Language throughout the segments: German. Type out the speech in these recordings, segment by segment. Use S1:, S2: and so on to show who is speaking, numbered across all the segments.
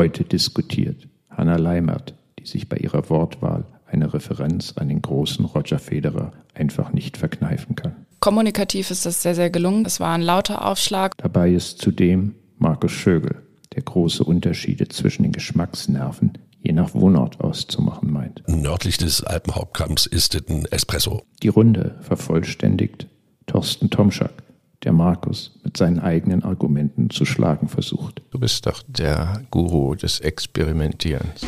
S1: heute diskutiert. Hanna Leimert, die sich bei ihrer Wortwahl eine Referenz an den großen Roger Federer einfach nicht verkneifen kann.
S2: Kommunikativ ist das sehr, sehr gelungen. Es war ein lauter Aufschlag.
S1: Dabei ist zudem Markus Schögel, der große Unterschiede zwischen den Geschmacksnerven je nach Wohnort auszumachen meint.
S3: Nördlich des Alpenhauptkamms ist es ein Espresso.
S1: Die Runde vervollständigt Thorsten Tomschak, der Markus mit seinen eigenen Argumenten zu schlagen versucht.
S4: Du bist doch der Guru des Experimentierens.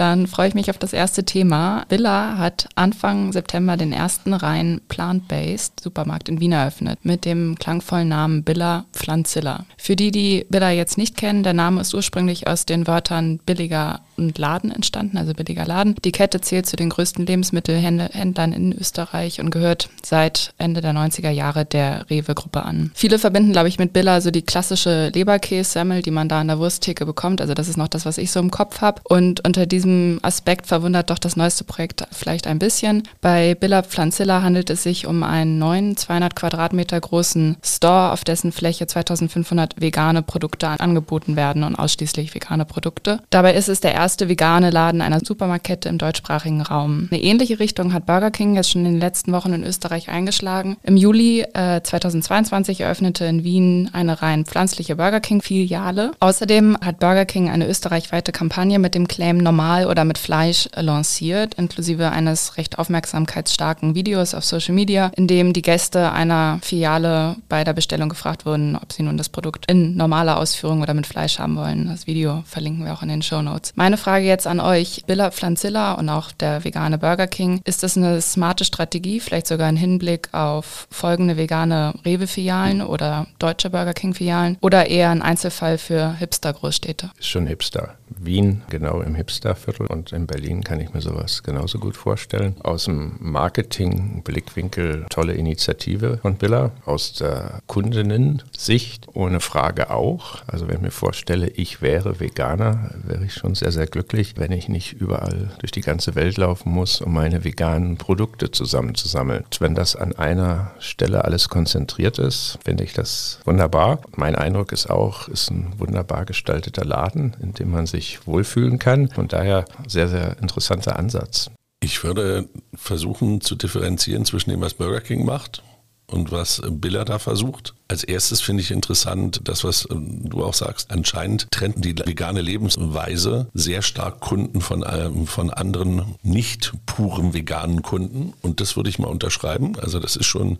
S2: Dann freue ich mich auf das erste Thema. Villa hat Anfang September den ersten rein plant-based Supermarkt in Wien eröffnet mit dem klangvollen Namen Billa Pflanzilla. Für die, die Billa jetzt nicht kennen, der Name ist ursprünglich aus den Wörtern billiger und Laden entstanden, also billiger Laden. Die Kette zählt zu den größten Lebensmittelhändlern in Österreich und gehört seit Ende der 90er Jahre der Rewe-Gruppe an. Viele verbinden, glaube ich, mit Billa so die klassische Leberkässemmel, die man da an der Wursttheke bekommt. Also das ist noch das, was ich so im Kopf habe. Und unter diesem Aspekt verwundert doch das neueste Projekt vielleicht ein bisschen. Bei Billa Pflanzilla handelt es sich um einen neuen, 200 Quadratmeter großen Store, auf dessen Fläche 2500 vegane Produkte angeboten werden und ausschließlich vegane Produkte. Dabei ist es der erste vegane Laden einer Supermarktkette im deutschsprachigen Raum. Eine ähnliche Richtung hat Burger King jetzt schon in den letzten Wochen in Österreich eingeschlagen. Im Juli äh, 2022 eröffnete in Wien eine rein pflanzliche Burger King Filiale. Außerdem hat Burger King eine österreichweite Kampagne mit dem Claim Normal oder mit Fleisch lanciert, inklusive eines recht aufmerksamkeitsstarken Videos auf Social Media, in dem die Gäste einer Filiale bei der Bestellung gefragt wurden, ob sie nun das Produkt in normaler Ausführung oder mit Fleisch haben wollen. Das Video verlinken wir auch in den Show Notes. Meine Frage jetzt an euch, Billa Pflanzilla und auch der vegane Burger King, ist das eine smarte Strategie, vielleicht sogar ein Hinblick auf folgende vegane Rewe-Filialen oder deutsche Burger King-Filialen oder eher ein Einzelfall für Hipster-Großstädte?
S4: Ist schon Hipster. Wien genau im Hipsterviertel und in Berlin kann ich mir sowas genauso gut vorstellen. Aus dem Marketing-Blickwinkel tolle Initiative von Billa, aus der Kundinnen-Sicht ohne Frage auch. Also wenn ich mir vorstelle, ich wäre Veganer, wäre ich schon sehr, sehr glücklich, wenn ich nicht überall durch die ganze Welt laufen muss, um meine veganen Produkte zusammenzusammeln. Wenn das an einer Stelle alles konzentriert ist, finde ich das wunderbar. Mein Eindruck ist auch, ist ein wunderbar gestalteter Laden, in dem man sich wohlfühlen kann. Von daher sehr, sehr interessanter Ansatz.
S3: Ich würde versuchen zu differenzieren zwischen dem, was Burger King macht und was Billa da versucht. Als erstes finde ich interessant, das, was ähm, du auch sagst. Anscheinend trennt die vegane Lebensweise sehr stark Kunden von, ähm, von anderen nicht puren veganen Kunden. Und das würde ich mal unterschreiben. Also das ist schon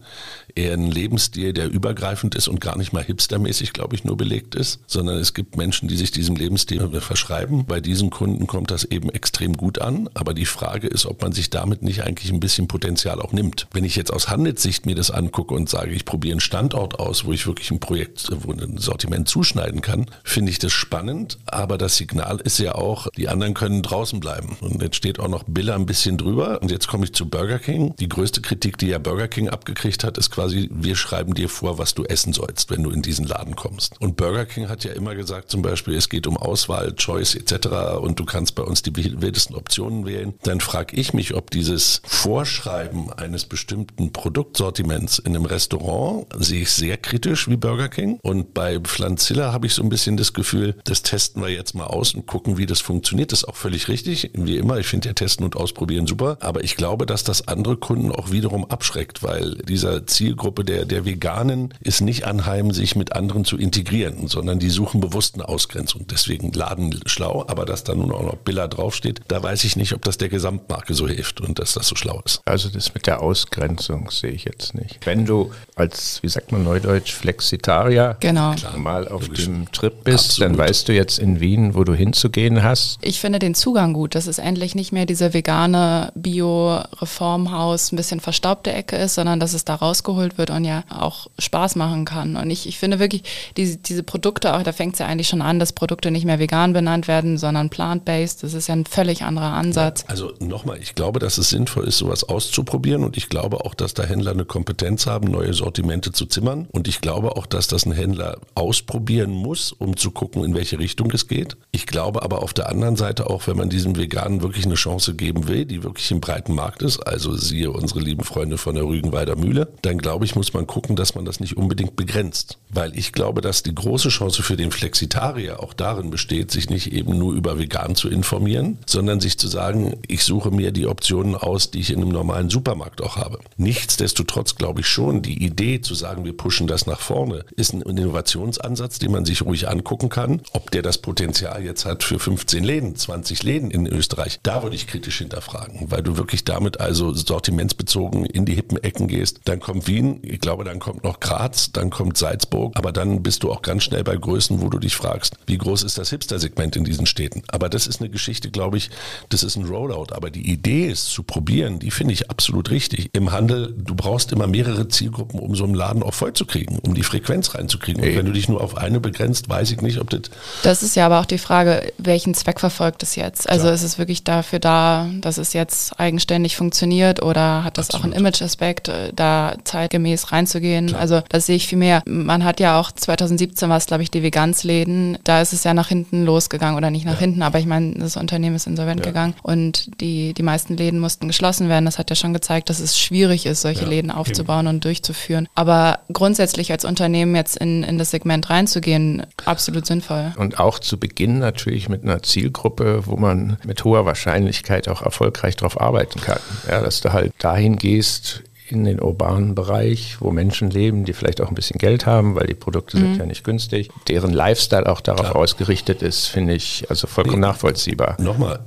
S3: eher ein Lebensstil, der übergreifend ist und gar nicht mal hipstermäßig, glaube ich, nur belegt ist, sondern es gibt Menschen, die sich diesem Lebensstil verschreiben. Bei diesen Kunden kommt das eben extrem gut an. Aber die Frage ist, ob man sich damit nicht eigentlich ein bisschen Potenzial auch nimmt. Wenn ich jetzt aus Handelssicht mir das angucke und sage, ich probiere einen Standort aus, wo ich wirklich ein Projekt, wo ein Sortiment zuschneiden kann, finde ich das spannend. Aber das Signal ist ja auch, die anderen können draußen bleiben. Und jetzt steht auch noch Billa ein bisschen drüber. Und jetzt komme ich zu Burger King. Die größte Kritik, die ja Burger King abgekriegt hat, ist quasi, wir schreiben dir vor, was du essen sollst, wenn du in diesen Laden kommst. Und Burger King hat ja immer gesagt, zum Beispiel, es geht um Auswahl, Choice etc. Und du kannst bei uns die wildesten Optionen wählen. Dann frage ich mich, ob dieses Vorschreiben eines bestimmten Produktsortiments in einem Restaurant sehe ich sehr kritisch wie Burger King. Und bei Pflanzilla habe ich so ein bisschen das Gefühl, das testen wir jetzt mal aus und gucken, wie das funktioniert. Das ist auch völlig richtig. Wie immer, ich finde ja Testen und Ausprobieren super. Aber ich glaube, dass das andere Kunden auch wiederum abschreckt, weil dieser Zielgruppe der, der Veganen ist nicht anheim, sich mit anderen zu integrieren, sondern die suchen bewusst eine Ausgrenzung. Deswegen Laden schlau, aber dass da nun auch noch Billa draufsteht, da weiß ich nicht, ob das der Gesamtmarke so hilft und dass das so schlau ist.
S4: Also das mit der Ausgrenzung sehe ich jetzt nicht. Wenn du als, wie sagt man neudeutsch, Flexitarier
S2: genau.
S4: mal auf dem Trip bist, Absolut. dann weißt du jetzt in Wien, wo du hinzugehen hast.
S2: Ich finde den Zugang gut, dass es endlich nicht mehr diese vegane Bio-Reformhaus, ein bisschen verstaubte Ecke ist, sondern dass es da rausgeholt wird und ja auch Spaß machen kann. Und ich, ich finde wirklich, diese, diese Produkte, auch da fängt es ja eigentlich schon an, dass Produkte nicht mehr vegan benannt werden, sondern plant-based. Das ist ja ein völlig anderer Ansatz.
S3: Ja, also nochmal, ich glaube, dass es sinnvoll ist, sowas auszuprobieren und ich glaube auch, dass da Händler eine Kompetenz haben, neue Sortimente zu zimmern. Und ich glaube auch, dass das ein Händler ausprobieren muss, um zu gucken, in welche Richtung es geht. Ich glaube aber auf der anderen Seite auch, wenn man diesem Veganen wirklich eine Chance geben will, die wirklich im breiten Markt ist, also siehe unsere lieben Freunde von der Rügenweider Mühle, dann glaube ich, muss man gucken, dass man das nicht unbedingt begrenzt. Weil ich glaube, dass die große Chance für den Flexitarier auch darin besteht, sich nicht eben nur über vegan zu informieren, sondern sich zu sagen, ich suche mir die Optionen aus, die ich in einem normalen Supermarkt auch habe. Nichtsdestotrotz glaube ich schon, die Idee zu sagen, wir pushen das nach vorne, ist ein Innovationsansatz, den man sich ruhig angucken kann. Ob der das Potenzial jetzt hat für 15 Läden, 20 Läden in Österreich, da würde ich kritisch hinterfragen, weil du wirklich damit also sortimentsbezogen in die hippen Ecken gehst. Dann kommt Wien, ich glaube, dann kommt noch Graz, dann kommt Salzburg, aber dann bist du auch ganz schnell bei Größen, wo du dich fragst, wie groß ist das Hipster-Segment in diesen Städten? Aber das ist eine Geschichte, glaube ich, das ist ein Rollout. Aber die Idee ist zu probieren, die finde ich absolut richtig. Im Handel, du brauchst immer mehrere Zielgruppen, um so einen Laden auch voll zu kriegen, um die Frequenz reinzukriegen. Und wenn du dich nur auf eine begrenzt, weiß ich nicht, ob das.
S2: Das ist ja aber auch die Frage, welchen Zweck verfolgt es jetzt? Also Klar. ist es wirklich dafür da, dass es jetzt eigenständig funktioniert oder hat das Absolut. auch einen Image-Aspekt, äh, da zeitgemäß reinzugehen? Klar. Also das sehe ich viel mehr. Man hat ja auch 2017 war es, glaube ich, die Vegansläden. Da ist es ja nach hinten losgegangen oder nicht nach ja. hinten, aber ich meine, das Unternehmen ist insolvent ja. gegangen und die, die meisten Läden mussten geschlossen werden. Das hat ja schon gezeigt, dass es schwierig ist, solche ja. Läden aufzubauen Eben. und durchzuführen. Aber grundsätzlich als Unternehmen jetzt in, in das Segment reinzugehen, absolut sinnvoll.
S4: Und auch zu Beginn natürlich mit einer Zielgruppe, wo man mit hoher Wahrscheinlichkeit auch erfolgreich darauf arbeiten kann. Ja, dass du halt dahin gehst, in den urbanen Bereich, wo Menschen leben, die vielleicht auch ein bisschen Geld haben, weil die Produkte mhm. sind ja nicht günstig, deren Lifestyle auch darauf Klar. ausgerichtet ist, finde ich also vollkommen nee, nachvollziehbar.
S3: Nochmal,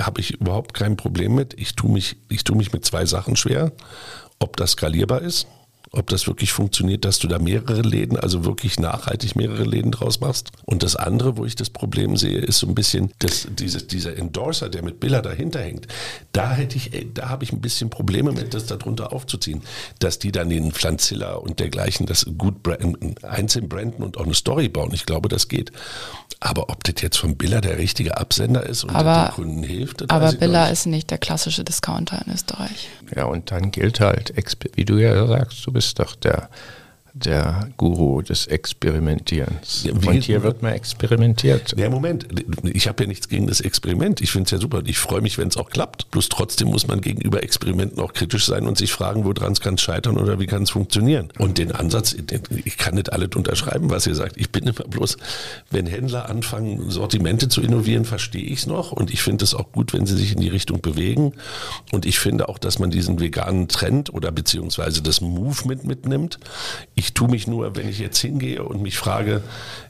S3: habe ich überhaupt kein Problem mit. Ich tue mich, ich tue mich mit zwei Sachen schwer. Ob das skalierbar ist ob das wirklich funktioniert, dass du da mehrere Läden, also wirklich nachhaltig mehrere Läden draus machst. Und das andere, wo ich das Problem sehe, ist so ein bisschen das, diese, dieser Endorser, der mit Billa dahinter hängt. Da hätte ich, da habe ich ein bisschen Probleme mit, das darunter aufzuziehen, dass die dann den Pflanzilla und dergleichen das gut branden, einzeln branden und auch eine Story bauen. Ich glaube, das geht. Aber ob das jetzt von Billa der richtige Absender ist und
S2: aber,
S3: den Kunden hilft,
S2: aber Billa ist nicht der klassische Discounter in Österreich.
S4: Ja, und dann gilt halt, wie du ja sagst, du bist doch der der Guru des Experimentierens. Ja, und hier wird mal experimentiert.
S3: Ja, Moment, ich habe ja nichts gegen das Experiment. Ich finde es ja super. Ich freue mich, wenn es auch klappt. Bloß trotzdem muss man gegenüber Experimenten auch kritisch sein und sich fragen, woran es kann scheitern oder wie kann es funktionieren. Und den Ansatz, ich kann nicht alles unterschreiben, was ihr sagt. Ich bin immer bloß, wenn Händler anfangen, Sortimente zu innovieren, verstehe ich es noch. Und ich finde es auch gut, wenn sie sich in die Richtung bewegen. Und ich finde auch, dass man diesen veganen Trend oder beziehungsweise das Movement mitnimmt. Ich tue mich nur, wenn ich jetzt hingehe und mich frage,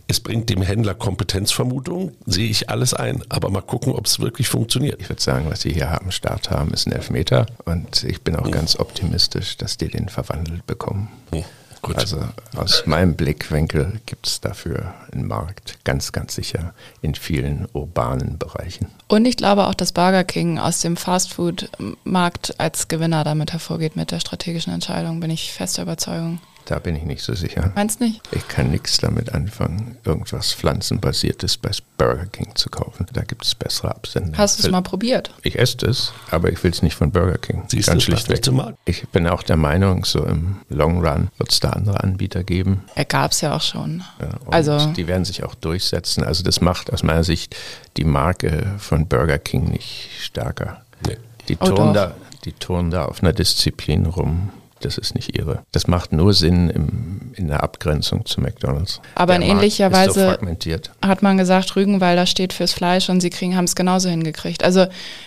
S3: es bringt dem Händler Kompetenzvermutung, sehe ich alles ein, aber mal gucken, ob es wirklich funktioniert.
S4: Ich würde sagen, was Sie hier am Start haben, ist ein Elfmeter und ich bin auch mhm. ganz optimistisch, dass die den verwandelt bekommen. Mhm. Gut. Also aus meinem Blickwinkel gibt es dafür einen Markt, ganz, ganz sicher in vielen urbanen Bereichen.
S2: Und ich glaube auch, dass Burger King aus dem Fastfood-Markt als Gewinner damit hervorgeht mit der strategischen Entscheidung, bin ich fester Überzeugung.
S4: Da bin ich nicht so sicher.
S2: Meinst nicht?
S4: Ich kann nichts damit anfangen, irgendwas Pflanzenbasiertes bei Burger King zu kaufen. Da gibt es bessere Absender.
S2: Hast du es mal probiert?
S4: Ich esse es, aber ich will es nicht von Burger King.
S3: Siehst Ganz du, schlichtweg.
S4: Ich bin auch der Meinung, so im Long Run wird es da andere Anbieter geben.
S2: Er gab es ja auch schon.
S4: Ja, also die werden sich auch durchsetzen. Also das macht aus meiner Sicht die Marke von Burger King nicht stärker. Nee. Die, oh, turnen da, die turnen da auf einer Disziplin rum, das ist nicht ihre. Das macht nur Sinn im, in der Abgrenzung zu McDonalds.
S2: Aber der in ähnlicher Weise so hat man gesagt, Rügenwalder steht fürs Fleisch und sie haben es genauso hingekriegt. Also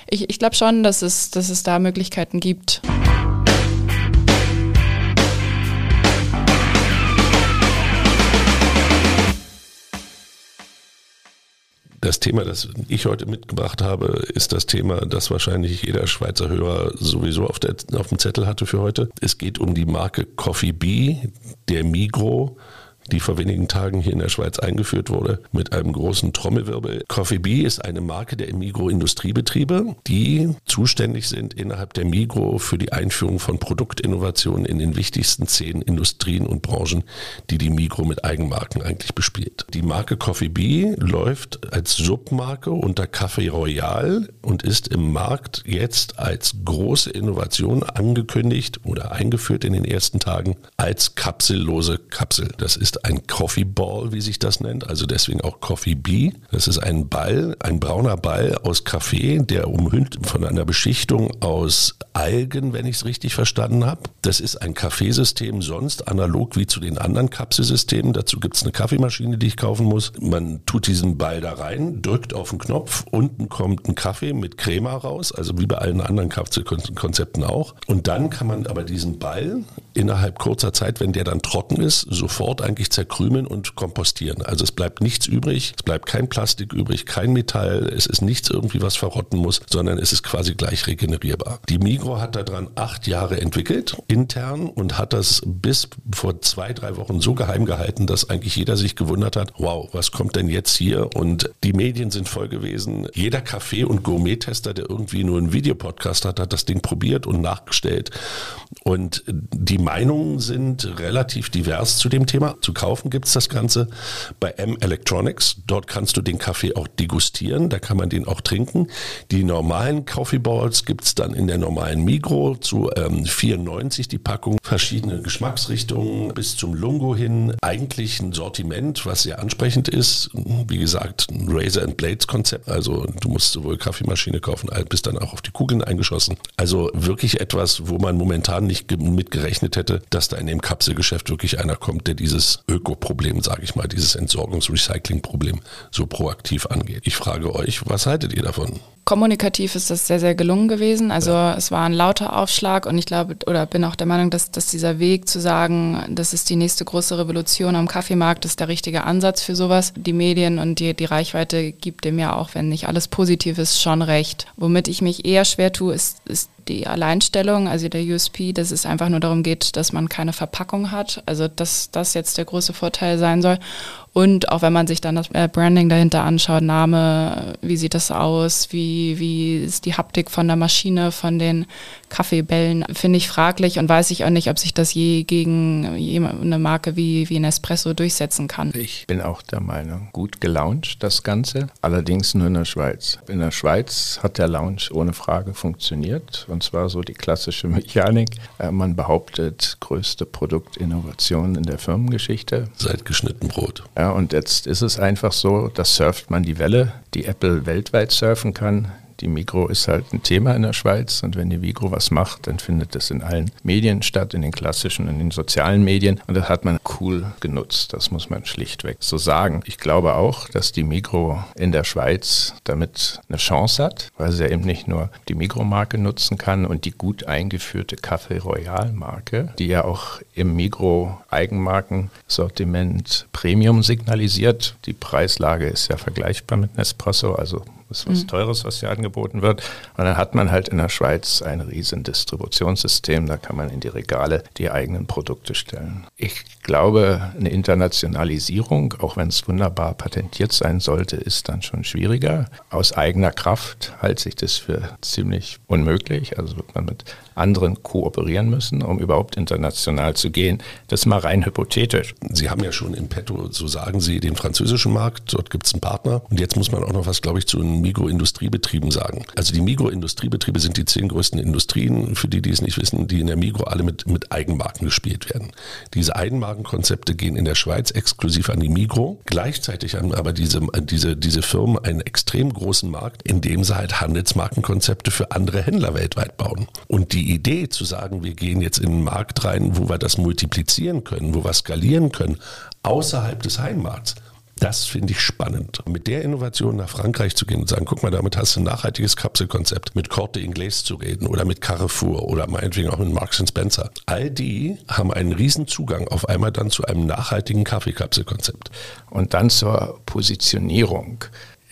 S2: ich, ich glaube schon, dass es, dass es da Möglichkeiten gibt.
S3: Das Thema, das ich heute mitgebracht habe, ist das Thema, das wahrscheinlich jeder Schweizer Hörer sowieso auf, der, auf dem Zettel hatte für heute. Es geht um die Marke Coffee Bee, der Migro die vor wenigen Tagen hier in der Schweiz eingeführt wurde, mit einem großen Trommelwirbel. Coffee Bee ist eine Marke der Migro Industriebetriebe, die zuständig sind innerhalb der Migro für die Einführung von Produktinnovationen in den wichtigsten zehn Industrien und Branchen, die die Migro mit Eigenmarken eigentlich bespielt. Die Marke Coffee Bee läuft als Submarke unter Café Royal und ist im Markt jetzt als große Innovation angekündigt oder eingeführt in den ersten Tagen als kapsellose Kapsel. Das ist ein Coffee Ball, wie sich das nennt, also deswegen auch Coffee Bee. Das ist ein Ball, ein brauner Ball aus Kaffee, der umhüllt von einer Beschichtung aus Algen, wenn ich es richtig verstanden habe. Das ist ein Kaffeesystem sonst analog wie zu den anderen Kapselsystemen. Dazu gibt es eine Kaffeemaschine, die ich kaufen muss. Man tut diesen Ball da rein, drückt auf den Knopf, unten kommt ein Kaffee mit Crema raus, also wie bei allen anderen Kapselkonzepten auch. Und dann kann man aber diesen Ball innerhalb kurzer Zeit, wenn der dann trocken ist, sofort eigentlich zerkrümeln und kompostieren. Also es bleibt nichts übrig, es bleibt kein Plastik übrig, kein Metall, es ist nichts irgendwie, was verrotten muss, sondern es ist quasi gleich regenerierbar. Die Migro hat daran acht Jahre entwickelt, intern, und hat das bis vor zwei, drei Wochen so geheim gehalten, dass eigentlich jeder sich gewundert hat, wow, was kommt denn jetzt hier? Und die Medien sind voll gewesen. Jeder Kaffee- und Gourmet-Tester, der irgendwie nur einen Videopodcast hat, hat das Ding probiert und nachgestellt. Und die Meinungen sind relativ divers zu dem Thema. Zu kaufen gibt es das Ganze bei M Electronics. Dort kannst du den Kaffee auch degustieren, da kann man den auch trinken. Die normalen Coffee Balls gibt es dann in der normalen Migro zu ähm, 94 die Packung. Verschiedene Geschmacksrichtungen bis zum Lungo hin. Eigentlich ein Sortiment, was sehr ansprechend ist. Wie gesagt, ein Razor and Blades Konzept. Also du musst sowohl Kaffeemaschine kaufen, bis dann auch auf die Kugeln eingeschossen. Also wirklich etwas, wo man momentan nicht mit gerechnet hätte, dass da in dem Kapselgeschäft wirklich einer kommt, der dieses Ökoproblem, sage ich mal, dieses Entsorgungs-Recycling-Problem so proaktiv angeht. Ich frage euch, was haltet ihr davon?
S2: Kommunikativ ist das sehr, sehr gelungen gewesen. Also ja. es war ein lauter Aufschlag und ich glaube oder bin auch der Meinung, dass, dass dieser Weg zu sagen, das ist die nächste große Revolution am Kaffeemarkt, ist der richtige Ansatz für sowas. Die Medien und die, die Reichweite gibt dem ja auch, wenn nicht alles positiv ist, schon recht. Womit ich mich eher schwer tue, ist, ist die Alleinstellung, also der USP, dass es einfach nur darum geht, dass man keine Verpackung hat. Also dass das jetzt der große Vorteil sein soll. Und auch wenn man sich dann das äh, Branding dahinter anschaut, Name, wie sieht das aus, wie, wie ist die Haptik von der Maschine, von den Kaffeebällen, finde ich fraglich und weiß ich auch nicht, ob sich das je gegen eine Marke wie, wie Nespresso durchsetzen kann.
S4: Ich bin auch der Meinung, gut gelauncht das Ganze, allerdings nur in der Schweiz. In der Schweiz hat der Launch ohne Frage funktioniert und zwar so die klassische Mechanik. Äh, man behauptet, größte Produktinnovation in der Firmengeschichte.
S3: Seit geschnitten Brot.
S4: Ja, und jetzt ist es einfach so, da surft man die Welle, die Apple weltweit surfen kann. Die Migro ist halt ein Thema in der Schweiz und wenn die Migro was macht, dann findet das in allen Medien statt, in den klassischen, in den sozialen Medien und das hat man cool genutzt. Das muss man schlichtweg so sagen. Ich glaube auch, dass die Migro in der Schweiz damit eine Chance hat, weil sie ja eben nicht nur die Migro-Marke nutzen kann und die gut eingeführte Café Royal-Marke, die ja auch im Migro-Eigenmarkensortiment Premium signalisiert. Die Preislage ist ja vergleichbar mit Nespresso, also ist was mhm. Teures, was hier angeboten wird. Und dann hat man halt in der Schweiz ein riesen Distributionssystem, da kann man in die Regale die eigenen Produkte stellen. Ich glaube, eine Internationalisierung, auch wenn es wunderbar patentiert sein sollte, ist dann schon schwieriger. Aus eigener Kraft halte ich das für ziemlich unmöglich. Also wird man mit anderen kooperieren müssen, um überhaupt international zu gehen. Das ist mal rein hypothetisch.
S3: Sie haben ja schon in petto, so sagen Sie, den französischen Markt. Dort gibt es einen Partner. Und jetzt muss man auch noch was, glaube ich, zu den Migro-Industriebetrieben sagen. Also die Migro-Industriebetriebe sind die zehn größten Industrien, für die, die es nicht wissen, die in der Migro alle mit, mit Eigenmarken gespielt werden. Diese Eigenmarkenkonzepte gehen in der Schweiz exklusiv an die Migro. Gleichzeitig haben aber diese, diese, diese Firmen einen extrem großen Markt, in dem sie halt Handelsmarkenkonzepte für andere Händler weltweit bauen. Und die Idee zu sagen, wir gehen jetzt in den Markt rein, wo wir das multiplizieren können, wo wir skalieren können, außerhalb des Heimmarkts, das finde ich spannend. Mit der Innovation nach Frankreich zu gehen und sagen, guck mal, damit hast du ein nachhaltiges Kapselkonzept, mit Corte Inglés zu reden oder mit Carrefour oder meinetwegen auch mit Marks Spencer. All die haben einen riesen Zugang auf einmal dann zu einem nachhaltigen Kaffeekapselkonzept.
S4: Und dann zur Positionierung.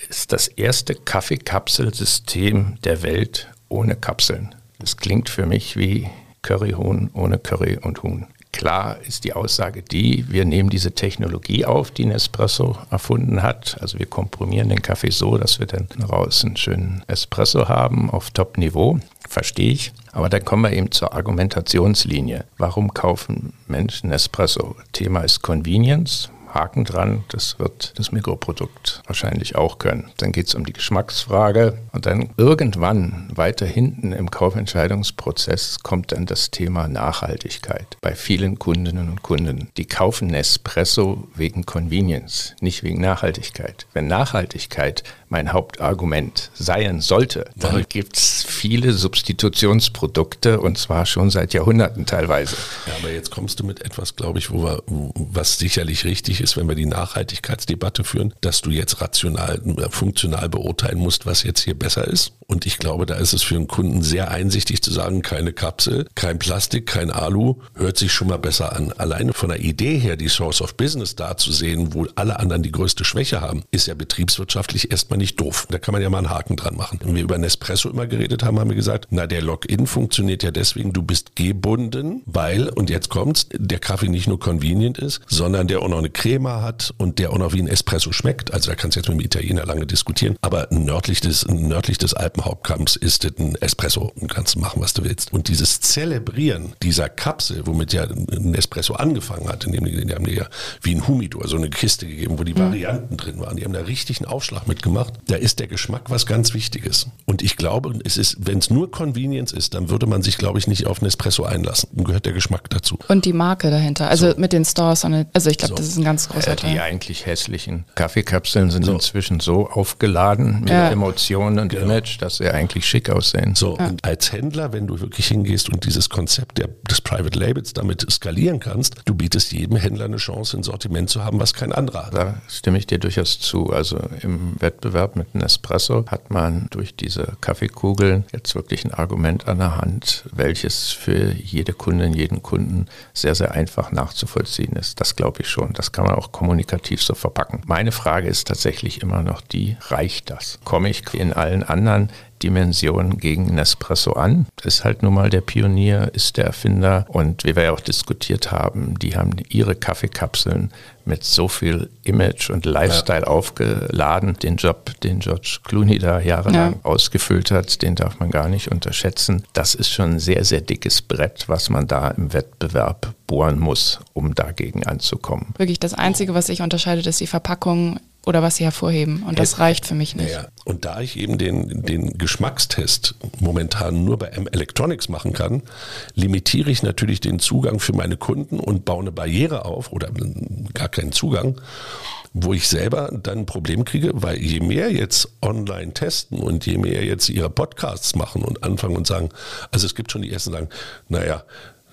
S4: Ist das erste Kaffeekapselsystem der Welt ohne Kapseln. Das klingt für mich wie Curryhuhn ohne Curry und Huhn. Klar ist die Aussage die, wir nehmen diese Technologie auf, die Nespresso erfunden hat. Also wir komprimieren den Kaffee so, dass wir dann raus einen schönen Espresso haben auf Top-Niveau. Verstehe ich. Aber dann kommen wir eben zur Argumentationslinie. Warum kaufen Menschen Espresso? Thema ist Convenience. Haken dran, das wird das Mikroprodukt wahrscheinlich auch können. Dann geht es um die Geschmacksfrage und dann irgendwann weiter hinten im Kaufentscheidungsprozess kommt dann das Thema Nachhaltigkeit bei vielen Kundinnen und Kunden. Die kaufen Nespresso wegen Convenience, nicht wegen Nachhaltigkeit. Wenn Nachhaltigkeit mein Hauptargument sein sollte, dann gibt es viele Substitutionsprodukte und zwar schon seit Jahrhunderten teilweise.
S3: Ja, aber jetzt kommst du mit etwas, glaube ich, wo wir, was sicherlich richtig ist, wenn wir die Nachhaltigkeitsdebatte führen, dass du jetzt rational, funktional beurteilen musst, was jetzt hier besser ist. Und ich glaube, da ist es für einen Kunden sehr einsichtig zu sagen, keine Kapsel, kein Plastik, kein Alu, hört sich schon mal besser an. Alleine von der Idee her, die Source of Business da zu sehen, wo alle anderen die größte Schwäche haben, ist ja betriebswirtschaftlich erstmal nicht doof. Da kann man ja mal einen Haken dran machen. Wenn wir über Nespresso immer geredet haben, haben wir gesagt, na, der Login funktioniert ja deswegen, du bist gebunden, weil, und jetzt kommt's, der Kaffee nicht nur convenient ist, sondern der auch noch eine Crema hat und der auch noch wie ein Espresso schmeckt. Also da kannst du jetzt mit dem Italiener lange diskutieren. Aber nördlich des, nördlich des Alpenhauptkamms ist es ein Espresso und kannst machen, was du willst. Und dieses Zelebrieren dieser Kapsel, womit ja ein Espresso angefangen hat, in dem die, die haben dir ja wie ein Humidor so eine Kiste gegeben, wo die mhm. Varianten drin waren. Die haben da richtig einen Aufschlag mitgemacht macht, da ist der Geschmack was ganz Wichtiges. Und ich glaube, es ist, wenn es nur Convenience ist, dann würde man sich, glaube ich, nicht auf Nespresso einlassen. Dann gehört der Geschmack dazu.
S2: Und die Marke dahinter, also so. mit den Stores. Also ich glaube, so. das ist ein ganz großer
S4: äh,
S2: Teil.
S4: Die eigentlich hässlichen Kaffeekapseln sind so. inzwischen so aufgeladen mit ja. Emotionen und genau. Image, dass sie eigentlich schick aussehen.
S3: So, ja. und als Händler, wenn du wirklich hingehst und dieses Konzept der, des Private Labels damit skalieren kannst, du bietest jedem Händler eine Chance, ein Sortiment zu haben, was kein anderer hat.
S4: Da stimme ich dir durchaus zu. Also im Wettbewerb mit einem Espresso hat man durch diese Kaffeekugeln jetzt wirklich ein Argument an der Hand, welches für jede Kundin, jeden Kunden sehr, sehr einfach nachzuvollziehen ist. Das glaube ich schon. Das kann man auch kommunikativ so verpacken. Meine Frage ist tatsächlich immer noch die, reicht das? Komme ich in allen anderen Dimension gegen Nespresso an. Ist halt nun mal der Pionier, ist der Erfinder. Und wie wir ja auch diskutiert haben, die haben ihre Kaffeekapseln mit so viel Image und Lifestyle ja. aufgeladen. Den Job, den George Clooney da jahrelang ja. ausgefüllt hat, den darf man gar nicht unterschätzen. Das ist schon ein sehr, sehr dickes Brett, was man da im Wettbewerb bohren muss, um dagegen anzukommen.
S2: Wirklich das Einzige, was sich unterscheidet, ist die Verpackung oder was sie hervorheben. Und das reicht für mich nicht.
S3: Naja. Und da ich eben den, den Geschmackstest momentan nur bei M Electronics machen kann, limitiere ich natürlich den Zugang für meine Kunden und baue eine Barriere auf oder gar keinen Zugang, wo ich selber dann ein Problem kriege, weil je mehr jetzt online testen und je mehr jetzt ihre Podcasts machen und anfangen und sagen, also es gibt schon die ersten, die sagen, naja,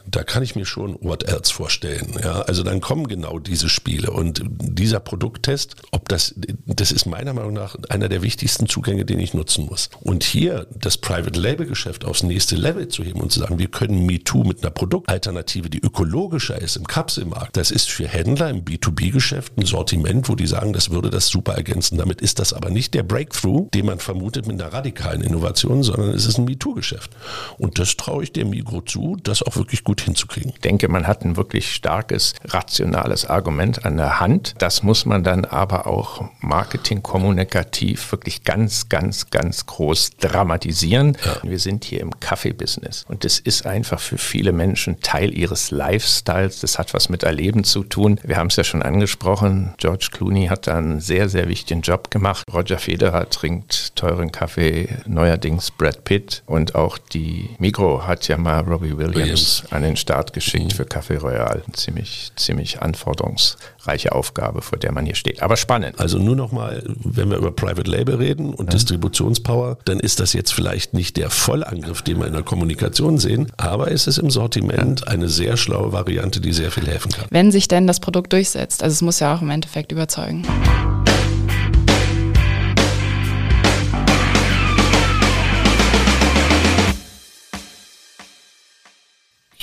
S3: da kann ich mir schon What Else vorstellen. Ja, also dann kommen genau diese Spiele und dieser Produkttest, ob das, das ist meiner Meinung nach einer der wichtigsten Zugänge, den ich nutzen muss. Und hier das Private Label Geschäft aufs nächste Level zu heben und zu sagen, wir können MeToo mit einer Produktalternative, die ökologischer ist im Kapselmarkt, das ist für Händler im B2B-Geschäft ein Sortiment, wo die sagen, das würde das super ergänzen. Damit ist das aber nicht der Breakthrough, den man vermutet mit einer radikalen Innovation, sondern es ist ein MeToo-Geschäft. Und das traue ich dem Migro zu, das auch wirklich gut gut hinzukriegen.
S4: Ich denke, man hat ein wirklich starkes, rationales Argument an der Hand. Das muss man dann aber auch marketingkommunikativ wirklich ganz, ganz, ganz groß dramatisieren. Ja. Wir sind hier im Kaffee-Business und das ist einfach für viele Menschen Teil ihres Lifestyles. Das hat was mit Erleben zu tun. Wir haben es ja schon angesprochen. George Clooney hat da einen sehr, sehr wichtigen Job gemacht. Roger Federer trinkt teuren Kaffee, neuerdings Brad Pitt und auch die Migro hat ja mal Robbie Williams, Williams. an den Start geschickt für Café Royal. Ziemlich, ziemlich anforderungsreiche Aufgabe, vor der man hier steht. Aber spannend.
S3: Also nur nochmal, wenn wir über Private Label reden und ja. Distributionspower, dann ist das jetzt vielleicht nicht der Vollangriff, den wir in der Kommunikation sehen, aber es ist im Sortiment ja. eine sehr schlaue Variante, die sehr viel helfen kann.
S2: Wenn sich denn das Produkt durchsetzt, also es muss ja auch im Endeffekt überzeugen.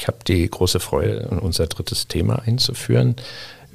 S4: Ich habe die große Freude, unser drittes Thema einzuführen.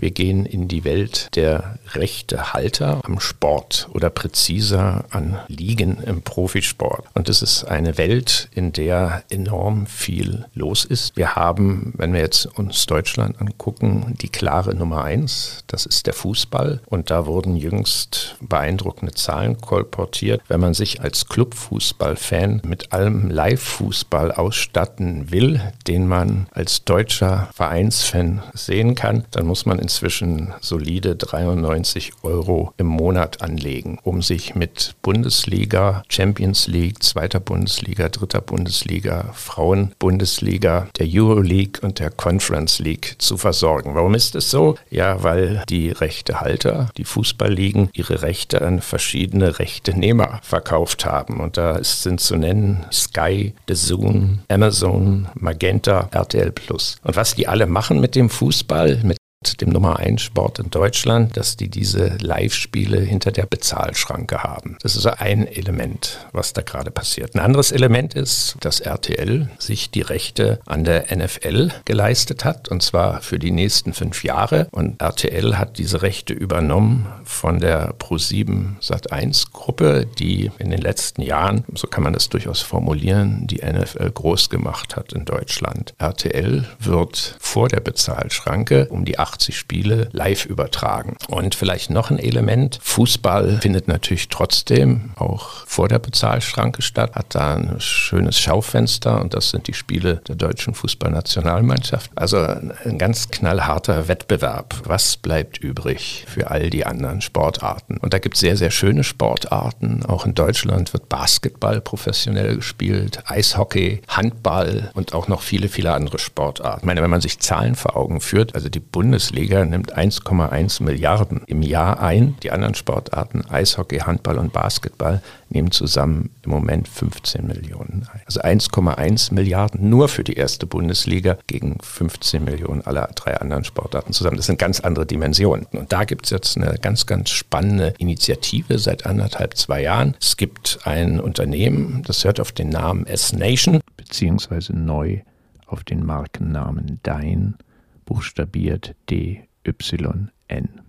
S4: Wir gehen in die Welt der Rechtehalter am Sport oder präziser an Ligen im Profisport. Und es ist eine Welt, in der enorm viel los ist. Wir haben, wenn wir jetzt uns Deutschland angucken, die klare Nummer eins. Das ist der Fußball. Und da wurden jüngst beeindruckende Zahlen kolportiert. Wenn man sich als Clubfußballfan mit allem Live-Fußball ausstatten will, den man als deutscher Vereinsfan sehen kann, dann muss man inzwischen solide 93 Euro im Monat anlegen, um sich mit Bundesliga, Champions League, zweiter Bundesliga, dritter Bundesliga, Frauen-Bundesliga, der Euroleague und der Conference League zu versorgen. Warum ist es so? Ja, weil die Rechtehalter, die Fußballligen, ihre Rechte an verschiedene Rechtenehmer verkauft haben. Und da sind zu nennen Sky, The Zoom, Amazon, Magenta, RTL Plus. Und was die alle machen mit dem Fußball, mit dem Nummer 1 Sport in Deutschland, dass die diese Live-Spiele hinter der Bezahlschranke haben. Das ist ein Element, was da gerade passiert. Ein anderes Element ist, dass RTL sich die Rechte an der NFL geleistet hat, und zwar für die nächsten fünf Jahre. Und RTL hat diese Rechte übernommen von der Pro7 Sat1 Gruppe, die in den letzten Jahren, so kann man das durchaus formulieren, die NFL groß gemacht hat in Deutschland. RTL wird vor der Bezahlschranke um die 80 Spiele live übertragen. Und vielleicht noch ein Element, Fußball findet natürlich trotzdem auch vor der Bezahlschranke statt, hat da ein schönes Schaufenster und das sind die Spiele der deutschen Fußballnationalmannschaft. Also ein ganz knallharter Wettbewerb. Was bleibt übrig für all die anderen Sportarten? Und da gibt es sehr, sehr schöne Sportarten. Auch in Deutschland wird Basketball professionell gespielt, Eishockey, Handball und auch noch viele, viele andere Sportarten. Ich meine, wenn man sich Zahlen vor Augen führt, also die Bundes Bundesliga nimmt 1,1 Milliarden im Jahr ein. Die anderen Sportarten, Eishockey, Handball und Basketball, nehmen zusammen im Moment 15 Millionen ein. Also 1,1 Milliarden nur für die erste Bundesliga gegen 15 Millionen aller drei anderen Sportarten zusammen. Das sind ganz andere Dimensionen. Und da gibt es jetzt eine ganz, ganz spannende Initiative seit anderthalb, zwei Jahren. Es gibt ein Unternehmen, das hört auf den Namen S-Nation.
S1: Beziehungsweise neu auf den Markennamen Dein buchstabiert DYN.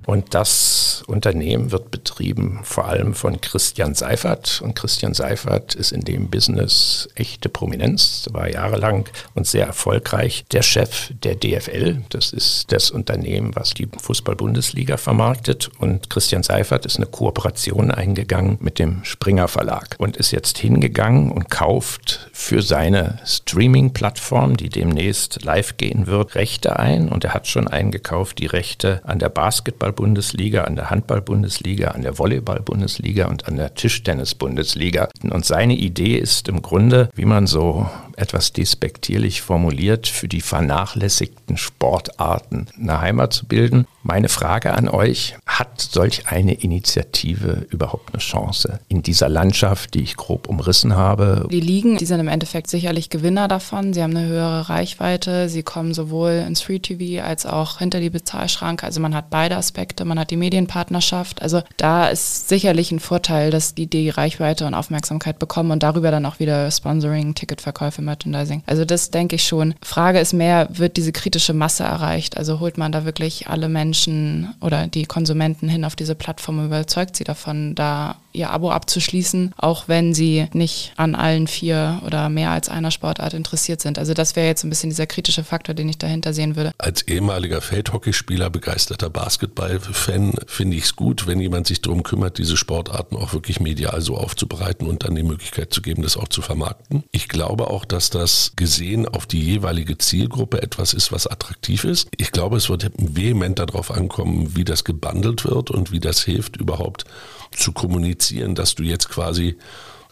S4: Und das Unternehmen wird betrieben vor allem von Christian Seifert. Und Christian Seifert ist in dem Business echte Prominenz, war jahrelang und sehr erfolgreich der Chef der DFL. Das ist das Unternehmen, was die Fußball-Bundesliga vermarktet. Und Christian Seifert ist eine Kooperation eingegangen mit dem Springer Verlag und ist jetzt hingegangen und kauft für seine Streaming-Plattform, die demnächst live gehen wird, Rechte ein. Und er hat schon eingekauft, die Rechte an der Basketball Bundesliga, an der Handball-Bundesliga, an der Volleyball-Bundesliga und an der Tischtennis-Bundesliga. Und seine Idee ist im Grunde, wie man so etwas despektierlich formuliert, für die vernachlässigten Sportarten eine Heimat zu bilden. Meine Frage an euch, hat solch eine Initiative überhaupt eine Chance in dieser Landschaft, die ich grob umrissen habe?
S2: Die Ligen, die sind im Endeffekt sicherlich Gewinner davon. Sie haben eine höhere Reichweite, sie kommen sowohl ins Free TV als auch hinter die Bezahlschranke. Also man hat beide Aspekte, man hat die Medienpartnerschaft. Also da ist sicherlich ein Vorteil, dass die die Reichweite und Aufmerksamkeit bekommen und darüber dann auch wieder Sponsoring, Ticketverkäufe, Merchandising. Also das denke ich schon. Frage ist mehr, wird diese kritische Masse erreicht? Also holt man da wirklich alle Menschen oder die Konsumenten hin auf diese Plattform, überzeugt sie davon, da ihr Abo abzuschließen, auch wenn sie nicht an allen vier oder mehr als einer Sportart interessiert sind. Also das wäre jetzt ein bisschen dieser kritische Faktor, den ich dahinter sehen würde.
S3: Als ehemaliger Feldhockeyspieler, begeisterter Basketball-Fan finde ich es gut, wenn jemand sich darum kümmert, diese Sportarten auch wirklich medial so aufzubereiten und dann die Möglichkeit zu geben, das auch zu vermarkten. Ich glaube auch, dass das gesehen auf die jeweilige Zielgruppe etwas ist, was attraktiv ist. Ich glaube, es wird vehement darauf ankommen, wie das gebundelt wird und wie das hilft, überhaupt zu kommunizieren, dass du jetzt quasi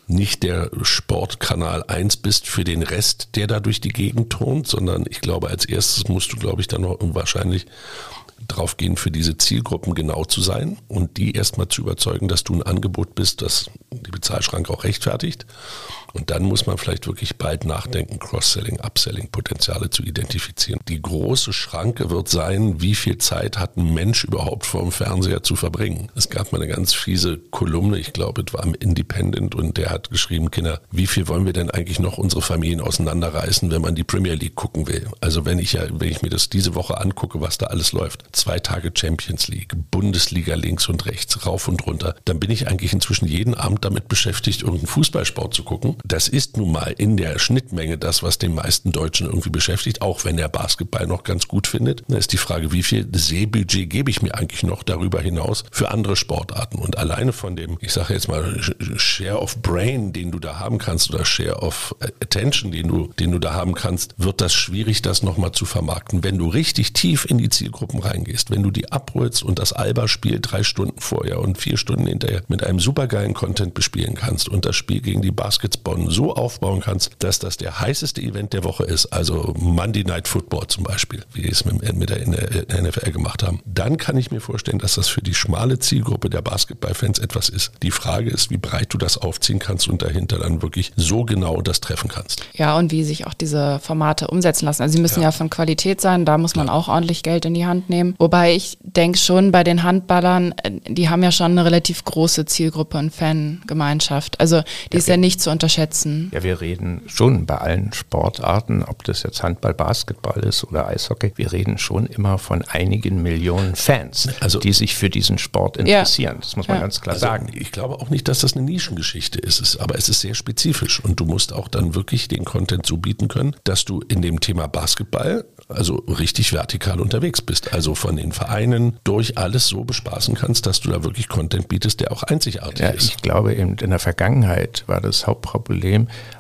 S3: nicht der Sportkanal 1 bist für den Rest, der da durch die Gegend turnt, sondern ich glaube, als erstes musst du, glaube ich, dann wahrscheinlich drauf gehen, für diese Zielgruppen genau zu sein und die erstmal zu überzeugen, dass du ein Angebot bist, das die Bezahlschranke auch rechtfertigt. Und dann muss man vielleicht wirklich bald nachdenken, Cross-Selling, Upselling-Potenziale zu identifizieren. Die große Schranke wird sein, wie viel Zeit hat ein Mensch überhaupt vor dem Fernseher zu verbringen. Es gab mal eine ganz fiese Kolumne, ich glaube, es war im Independent und der hat geschrieben, Kinder, wie viel wollen wir denn eigentlich noch unsere Familien auseinanderreißen, wenn man die Premier League gucken will? Also wenn ich ja, wenn ich mir das diese Woche angucke, was da alles läuft, zwei Tage Champions League, Bundesliga links und rechts, rauf und runter, dann bin ich eigentlich inzwischen jeden Abend damit beschäftigt, irgendeinen Fußballsport zu gucken. Das ist nun mal in der Schnittmenge das, was den meisten Deutschen irgendwie beschäftigt, auch wenn er Basketball noch ganz gut findet. Da ist die Frage, wie viel Sehbudget gebe ich mir eigentlich noch darüber hinaus für andere Sportarten? Und alleine von dem, ich sage jetzt mal, Share of Brain, den du da haben kannst, oder Share of Attention, den du, den du da haben kannst, wird das schwierig, das nochmal zu vermarkten. Wenn du richtig tief in die Zielgruppen reingehst, wenn du die abholst und das Alba-Spiel drei Stunden vorher und vier Stunden hinterher mit einem supergeilen Content bespielen kannst und das Spiel gegen die Baskets Bonn so aufbauen kannst, dass das der heißeste Event der Woche ist, also Monday Night Football zum Beispiel, wie wir es mit, der NFL gemacht haben, dann kann ich mir vorstellen, dass das für die schmale Zielgruppe der Basketballfans etwas ist. Die Frage ist, wie breit du das aufziehen kannst und dahinter dann wirklich so genau das treffen kannst.
S2: Ja, und wie sich auch diese Formate umsetzen lassen. Also sie müssen ja, ja von Qualität sein, da muss man auch ordentlich Geld in die Hand nehmen. Wobei ich denke schon bei den Handballern, äh, die haben ja schon eine relativ große Zielgruppe und Fangemeinschaft. Also die ja, ist ja nicht zu unterschätzen.
S4: Ja, wir reden schon bei allen Sportarten, ob das jetzt Handball, Basketball ist oder Eishockey, wir reden schon immer von einigen Millionen Fans, also, die sich für diesen Sport interessieren. Ja. Das muss man ganz klar also, sagen.
S3: Ich glaube auch nicht, dass das eine Nischengeschichte ist, aber es ist sehr spezifisch und du musst auch dann wirklich den Content so bieten können, dass du in dem Thema Basketball also richtig vertikal unterwegs bist. Also von den Vereinen durch alles so bespaßen kannst, dass du da wirklich Content bietest, der auch einzigartig ja, ist.
S4: Ich glaube eben in der Vergangenheit war das Hauptproblem,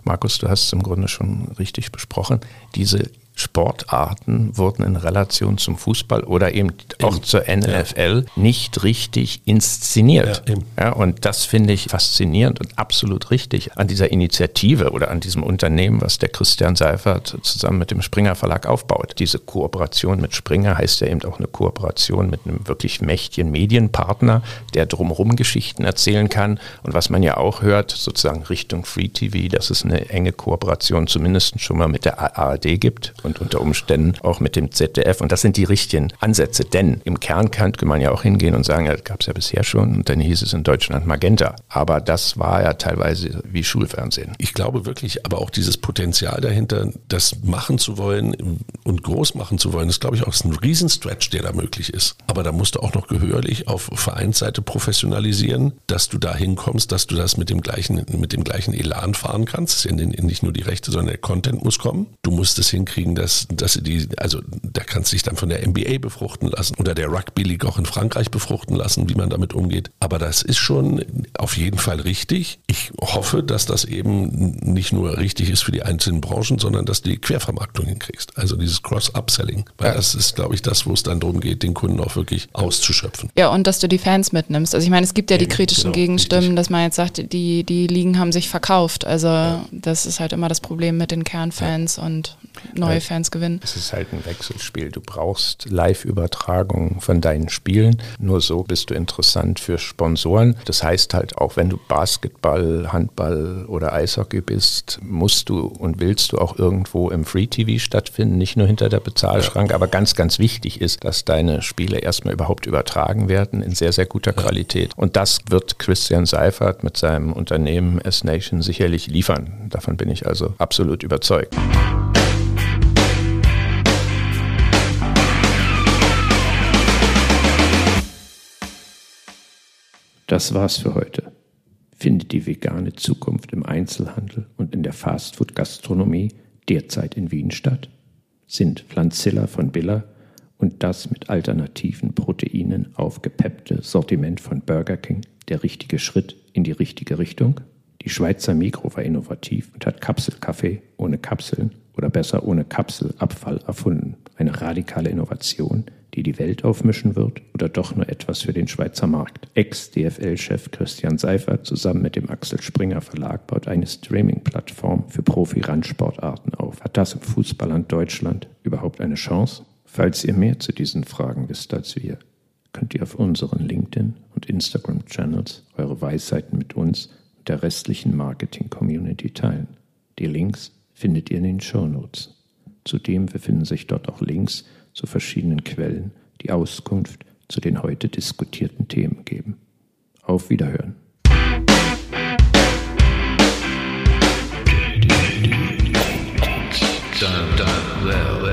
S4: Markus, du hast es im Grunde schon richtig besprochen, diese Sportarten wurden in Relation zum Fußball oder eben auch zur NFL ja. nicht richtig inszeniert. Ja, ja, und das finde ich faszinierend und absolut richtig an dieser Initiative oder an diesem Unternehmen, was der Christian Seifert zusammen mit dem Springer Verlag aufbaut. Diese Kooperation mit Springer heißt ja eben auch eine Kooperation mit einem wirklich mächtigen Medienpartner, der drumherum Geschichten erzählen kann. Und was man ja auch hört, sozusagen Richtung Free TV, dass es eine enge Kooperation zumindest schon mal mit der ARD gibt und unter Umständen auch mit dem ZDF. Und das sind die richtigen Ansätze, denn im Kern könnte man ja auch hingehen und sagen, ja, das gab es ja bisher schon und dann hieß es in Deutschland Magenta. Aber das war ja teilweise wie Schulfernsehen.
S3: Ich glaube wirklich, aber auch dieses Potenzial dahinter, das machen zu wollen und groß machen zu wollen, ist, glaube ich, auch ein Riesenstretch, der da möglich ist. Aber da musst du auch noch gehörlich auf Vereinsseite professionalisieren, dass du da hinkommst, dass du das mit dem gleichen, mit dem gleichen Elan fahren kannst. Das ist ja nicht nur die Rechte, sondern der Content muss kommen. Du musst es hinkriegen, dass, dass die, also da kannst du dich dann von der NBA befruchten lassen oder der Rugby League auch in Frankreich befruchten lassen, wie man damit umgeht. Aber das ist schon auf jeden Fall richtig. Ich hoffe, dass das eben nicht nur richtig ist für die einzelnen Branchen, sondern dass du die Quervermarktung hinkriegst. Also dieses Cross-Upselling. Weil ja. das ist, glaube ich, das, wo es dann darum geht, den Kunden auch wirklich auszuschöpfen.
S2: Ja, und dass du die Fans mitnimmst. Also ich meine, es gibt ja die kritischen genau, Gegenstimmen, richtig. dass man jetzt sagt, die, die Ligen haben sich verkauft. Also ja. das ist halt immer das Problem mit den Kernfans ja. und neue Fans gewinnen.
S4: Es ist halt ein Wechselspiel. Du brauchst Live-Übertragungen von deinen Spielen. Nur so bist du interessant für Sponsoren. Das heißt halt auch, wenn du Basketball, Handball oder Eishockey bist, musst du und willst du auch irgendwo im Free-TV stattfinden, nicht nur hinter der Bezahlschranke. Aber ganz, ganz wichtig ist, dass deine Spiele erstmal überhaupt übertragen werden in sehr, sehr guter Qualität. Und das wird Christian Seifert mit seinem Unternehmen S-Nation sicherlich liefern. Davon bin ich also absolut überzeugt.
S1: Das war's für heute. Findet die vegane Zukunft im Einzelhandel und in der Fastfood-Gastronomie derzeit in Wien statt? Sind Pflanzilla von Billa und das mit alternativen Proteinen aufgepeppte Sortiment von Burger King der richtige Schritt in die richtige Richtung? Die Schweizer Mikro war innovativ und hat Kapselkaffee ohne Kapseln oder besser ohne Kapselabfall erfunden. Eine radikale Innovation, die die Welt aufmischen wird oder doch nur etwas für den Schweizer Markt. Ex-DFL-Chef Christian Seifert zusammen mit dem Axel Springer Verlag baut eine Streaming-Plattform für Profi-Randsportarten auf. Hat das im Fußballland Deutschland überhaupt eine Chance? Falls ihr mehr zu diesen Fragen wisst als wir, könnt ihr auf unseren LinkedIn- und Instagram-Channels eure Weisheiten mit uns
S4: mit der restlichen Marketing-Community teilen. Die Links findet ihr in den Show Notes. Zudem befinden sich dort auch Links zu verschiedenen Quellen, die Auskunft zu den heute diskutierten Themen geben. Auf Wiederhören.
S5: Dun, dun, well.